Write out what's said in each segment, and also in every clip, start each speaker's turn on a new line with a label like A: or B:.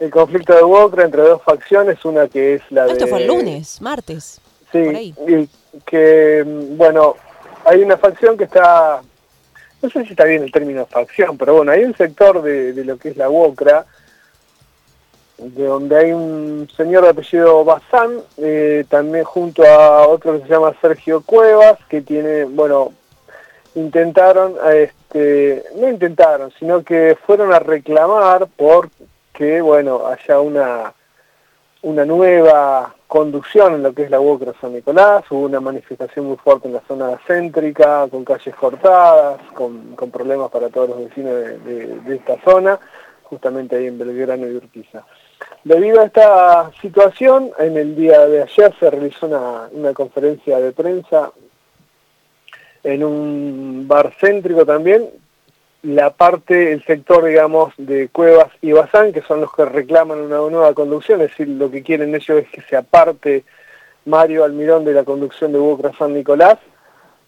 A: el conflicto de Wokra entre dos facciones, una que es la
B: Ah,
A: de...
B: Esto fue el lunes, martes.
A: Sí, y que, mm, bueno, hay una facción que está, no sé si está bien el término facción, pero bueno, hay un sector de, de lo que es la UOCRA, de donde hay un señor de apellido Bazán, eh, también junto a otro que se llama Sergio Cuevas, que tiene, bueno, intentaron, este, no intentaron, sino que fueron a reclamar por que, bueno, haya una una nueva conducción en lo que es la UOCRA San Nicolás, hubo una manifestación muy fuerte en la zona céntrica, con calles cortadas, con, problemas para todos los vecinos de, de- de esta zona, justamente ahí en Belgrano y Urquiza. Debido a esta situación, en el día de ayer se realizó una, una conferencia de prensa en un bar céntrico también, la parte, el sector, digamos, de Cuevas y Bazán, que son los que reclaman una nueva conducción, es decir, lo que quieren ellos es que se aparte Mario Almirón de la conducción de Bucra San Nicolás,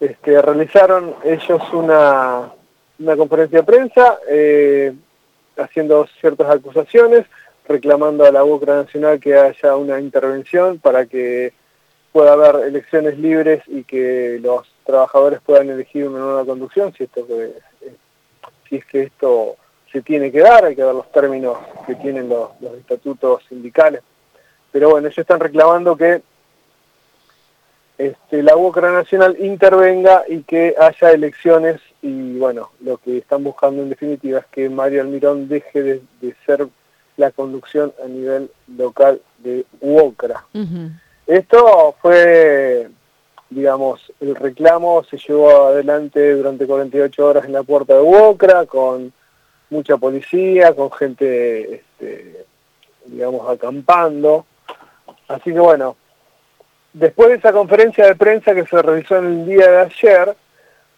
A: este, realizaron ellos una, una conferencia de prensa eh, haciendo ciertas acusaciones, reclamando a la Bucra Nacional que haya una intervención para que pueda haber elecciones libres y que los trabajadores puedan elegir una nueva conducción, si esto que- si es que esto se tiene que dar, hay que ver los términos que tienen los, los estatutos sindicales. Pero bueno, ellos están reclamando que este, la UOCRA Nacional intervenga y que haya elecciones y bueno, lo que están buscando en definitiva es que Mario Almirón deje de, de ser la conducción a nivel local de UOCRA. Esto fue, digamos, el reclamo se llevó adelante durante 48 horas en la puerta de Uocra, con mucha policía, con gente, este, digamos, acampando. Así que bueno, después de esa conferencia de prensa que se realizó el día de ayer,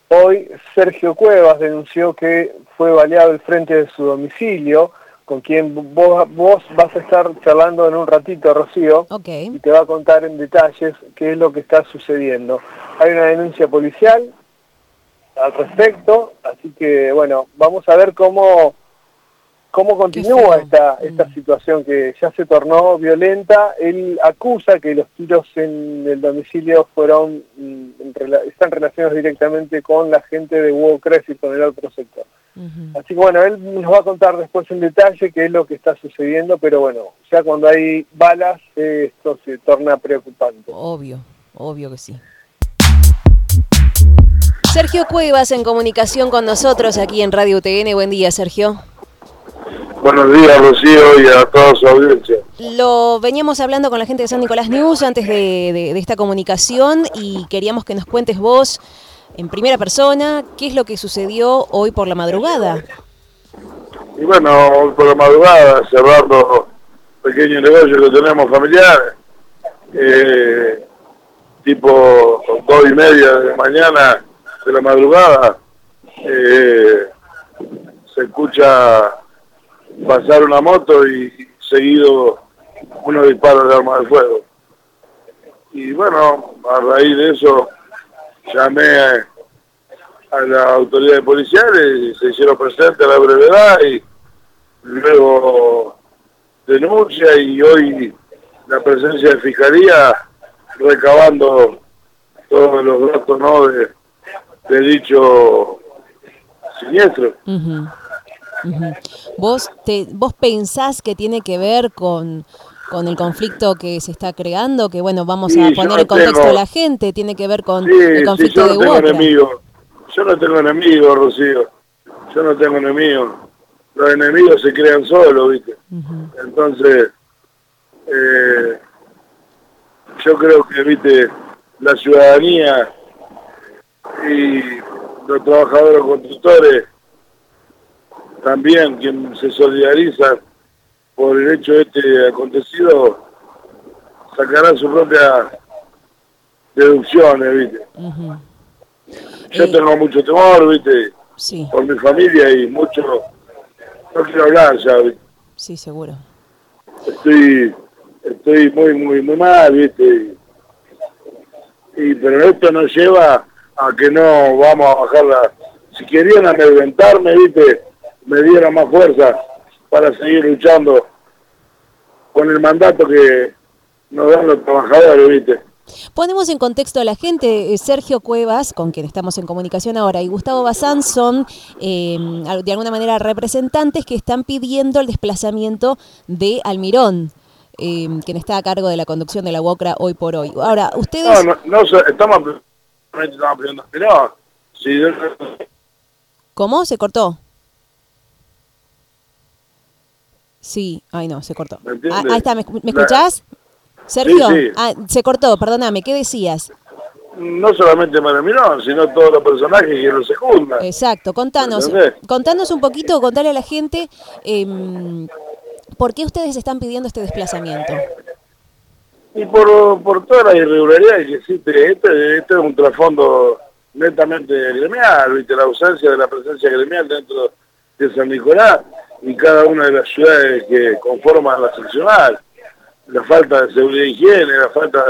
A: hoy Sergio Cuevas denunció que fue baleado el frente de su domicilio, con quien vos, vos vas a estar charlando en un ratito, Rocío y te va a contar en detalles qué es lo que está sucediendo. Hay una denuncia policial al respecto, así que bueno, vamos a ver cómo cómo continúa esta esta
B: Mm.
A: situación que ya se tornó violenta. Él acusa que los tiros en el domicilio fueron mm, en están relacionados directamente con la gente de Wocres y con el otro sector. Así que bueno, él nos va a contar después en detalle qué es lo que está sucediendo, pero bueno, ya cuando hay balas, eh, esto se torna preocupante.
B: Obvio, obvio que sí. Sergio Cuevas en comunicación con nosotros aquí en Radio UTN. Buen día, Sergio.
C: Buenos días, Rocío, y a toda su audiencia.
B: Lo veníamos hablando con la gente de San Nicolás News antes de, de- de esta comunicación y queríamos que nos cuentes vos en primera persona qué es lo que sucedió hoy por la madrugada.
C: Y bueno, hoy por la madrugada, cerrando pequeño negocio que tenemos familiar, eh, tipo dos y media de mañana de la madrugada, eh, se escucha pasar una moto y seguido unos disparos de arma de fuego. Y bueno, a raíz de eso llamé a, a las autoridades policiales y se hicieron presentes a la brevedad y luego denuncia y hoy la presencia de fiscalía recabando todos los datos ¿no? de, dicho siniestro.
B: ¿Vos, te, ¿Vos pensás que tiene que ver con, con el conflicto que se está creando? Que bueno, vamos
C: Sí,
B: a
C: yo
B: poner
C: no
B: en contexto
C: tengo-
B: a la gente, tiene que ver con
C: Sí,
B: el
C: sí,
B: conflicto
C: yo
B: de
C: no tengo
B: Huotra.
C: enemigos. Yo no tengo enemigos, Rocío. Yo no tengo enemigos. Los enemigos se crean solos, ¿viste? Entonces, eh, yo creo que, viste, la ciudadanía y los trabajadores constructores también, quien se solidariza por el hecho de este acontecido, sacarán sus propias deducciones, viste.
B: Ujú.
C: Yo
B: Eh,
C: tengo mucho temor, viste,
B: Sí,
C: por mi familia y mucho, no quiero hablar ya, viste.
B: sí, seguro.
C: estoy estoy muy muy muy mal viste y pero esto nos lleva a que no vamos a bajar la si querían amedrentarme viste me dieran más fuerza para seguir luchando con el mandato que nos dan los trabajadores, ¿viste?
B: Ponemos en contexto a la gente, eh, Sergio Cuevas, con quien estamos en comunicación ahora, y Gustavo Bazán son eh, de alguna manera representantes que están pidiendo el desplazamiento de Almirón, eh, quien está a cargo de la conducción de la UOCRA hoy por hoy. Ahora, ustedes...
C: No, no, no estamos, estamos pidiendo, si...
B: ¿Cómo? ¿Se cortó? Sí, ay no, se cortó. Ah, ahí está, ¿me, ¿me escuchás? Sergio, Ah, se cortó, perdóname, ¿qué decías?
C: No solamente Mirón, sino todos los personajes que lo secundan.
B: Exacto, contanos, contanos un poquito, contale a la gente eh, por qué ustedes están pidiendo este desplazamiento.
C: Y por, por toda la irregularidad que existe, este, este es un trasfondo netamente gremial, ¿viste? la ausencia de la presencia gremial dentro de San Nicolás y cada una de las ciudades que conforman la seccional. La falta de seguridad y higiene, la falta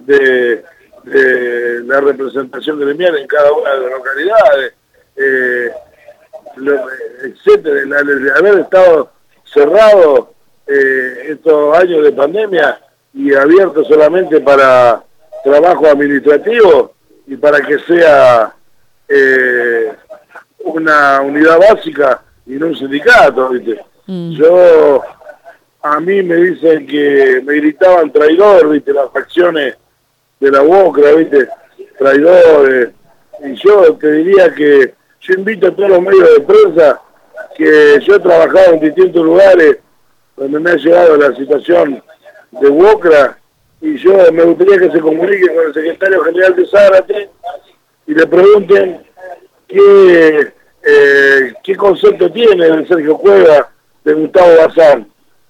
C: de, la representación gremial en cada una de las localidades, eh, etcétera, de haber estado cerrado eh, estos años de pandemia y abierto solamente para trabajo administrativo y para que sea eh, una unidad básica y no un sindicato, ¿viste? Mm. Yo a mí me dicen que me gritaban traidor, viste, las facciones de la UOCRA, viste, traidores. Y yo te diría que yo invito a todos los medios de prensa que yo he trabajado en distintos lugares donde me ha llegado la situación de UOCRA y yo me gustaría que se comuniquen con el secretario general de Zárate y le pregunten qué, eh, qué concepto tiene el Sergio Cueva de Gustavo Bazán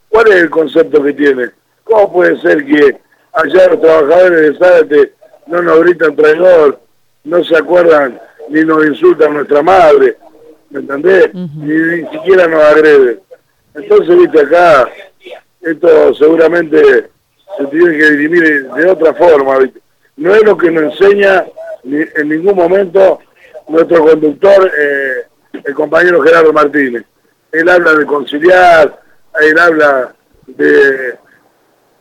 C: ¿Cuál es el concepto que tiene? ¿Cómo puede ser que allá los trabajadores de Zárate no nos gritan traidor, no se acuerdan ni nos insultan nuestra madre? ¿Me entendés? ni, siquiera nos agreden. Entonces, viste, acá esto seguramente se tiene que dirimir de otra forma, ¿viste? No es lo que nos enseña en ningún momento nuestro conductor, eh, el compañero Gerardo Martínez. Él habla de conciliar, él habla de,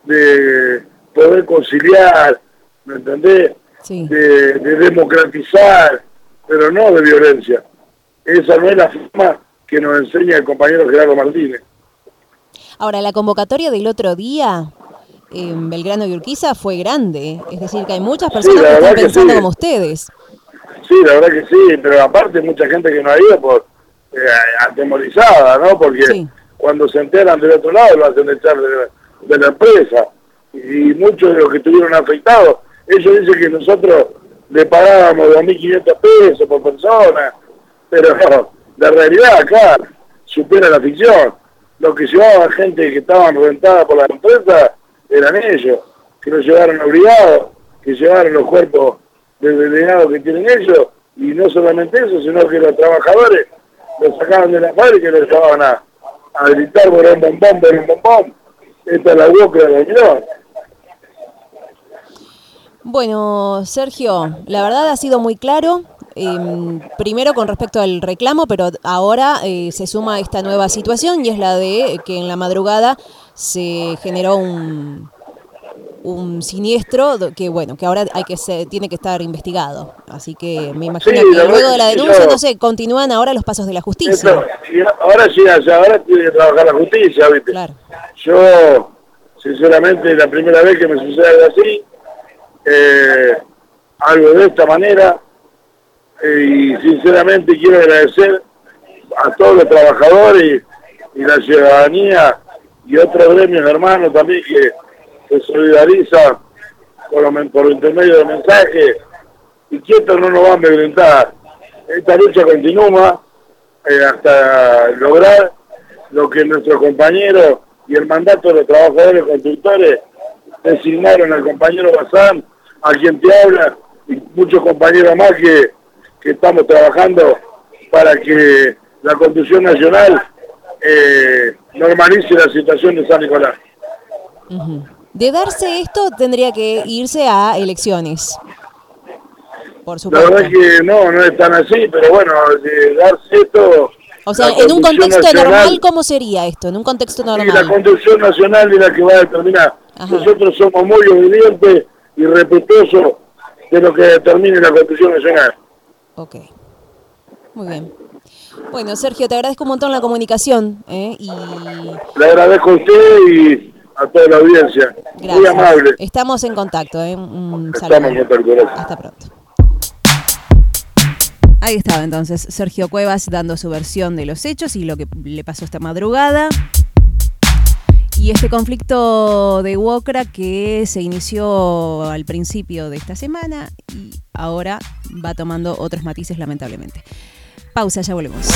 C: de poder conciliar, ¿me entendés? De, democratizar, pero no de violencia. Esa no es la forma que nos enseña el compañero Gerardo Martínez.
B: Ahora, la convocatoria del otro día en Belgrano y Urquiza fue grande, es decir, que hay muchas personas que están pensando como ustedes.
C: Sí, la verdad que sí, pero aparte mucha gente que no ha ido por eh, atemorizada, ¿no? Porque cuando se enteran del otro lado lo hacen echar de, la empresa. Y muchos de los que estuvieron afectados, ellos dicen que nosotros le pagábamos 2.500 pesos por persona, pero la realidad acá supera la ficción. Lo que llevaba gente que estaban rentadas por la empresa eran ellos, que los llevaron obligados, que llevaron los cuerpos de delegado que tienen ellos, y no solamente eso, sino que los trabajadores los sacaban de la fábrica y los llevaban a, a gritar por un bombón, por un bombón. Esta es la boca de la
B: Bueno, Sergio, la verdad ha sido muy claro. Em, primero con respecto al reclamo, pero ahora eh, se suma esta nueva situación y es la de que en la madrugada se generó un, un siniestro que bueno que ahora hay que se, tiene que estar investigado. Así que me imagino que luego de la denuncia no sé continúan ahora los pasos de la justicia.
C: Ahora sí ahora tiene que trabajar la justicia ¿viste? yo sinceramente la primera vez que me sucede algo así eh, algo de esta manera eh, y sinceramente quiero agradecer a todos los trabajadores y, y la ciudadanía y otros gremios hermanos también que se solidariza por, por intermedio de mensajes y que esto no nos va a amedrentar. Esta lucha continúa eh, hasta lograr lo que nuestros compañeros y el mandato de los trabajadores constructores designaron al compañero Bazán, a quien te habla, y muchos compañeros más que, que estamos trabajando para que la Constitución Nacional eh, normalice la situación de San Nicolás.
B: De darse esto, tendría que irse a elecciones.
C: Por supuesto. La verdad es que no, no es tan así, pero bueno, de darse esto,
B: O sea, en un contexto normal, ¿cómo sería esto? En un contexto normal.
C: Y la Constitución Nacional es la que va a determinar. Nosotros somos muy obedientes y respetuosos de lo que determine la Constitución Nacional.
B: Ok. Muy bien. Bueno, Sergio, te agradezco un montón la comunicación. ¿eh? Y...
C: Le agradezco a usted y a toda la audiencia. Muy amable.
B: Estamos en contacto. ¿eh? Un
C: Estamos en contacto.
B: Hasta pronto. Ahí estaba entonces Sergio Cuevas dando su versión de los hechos y lo que le pasó esta madrugada. Y este conflicto de Wokra que se inició al principio de esta semana y ahora va tomando otros matices lamentablemente. Pausa, ya volvemos.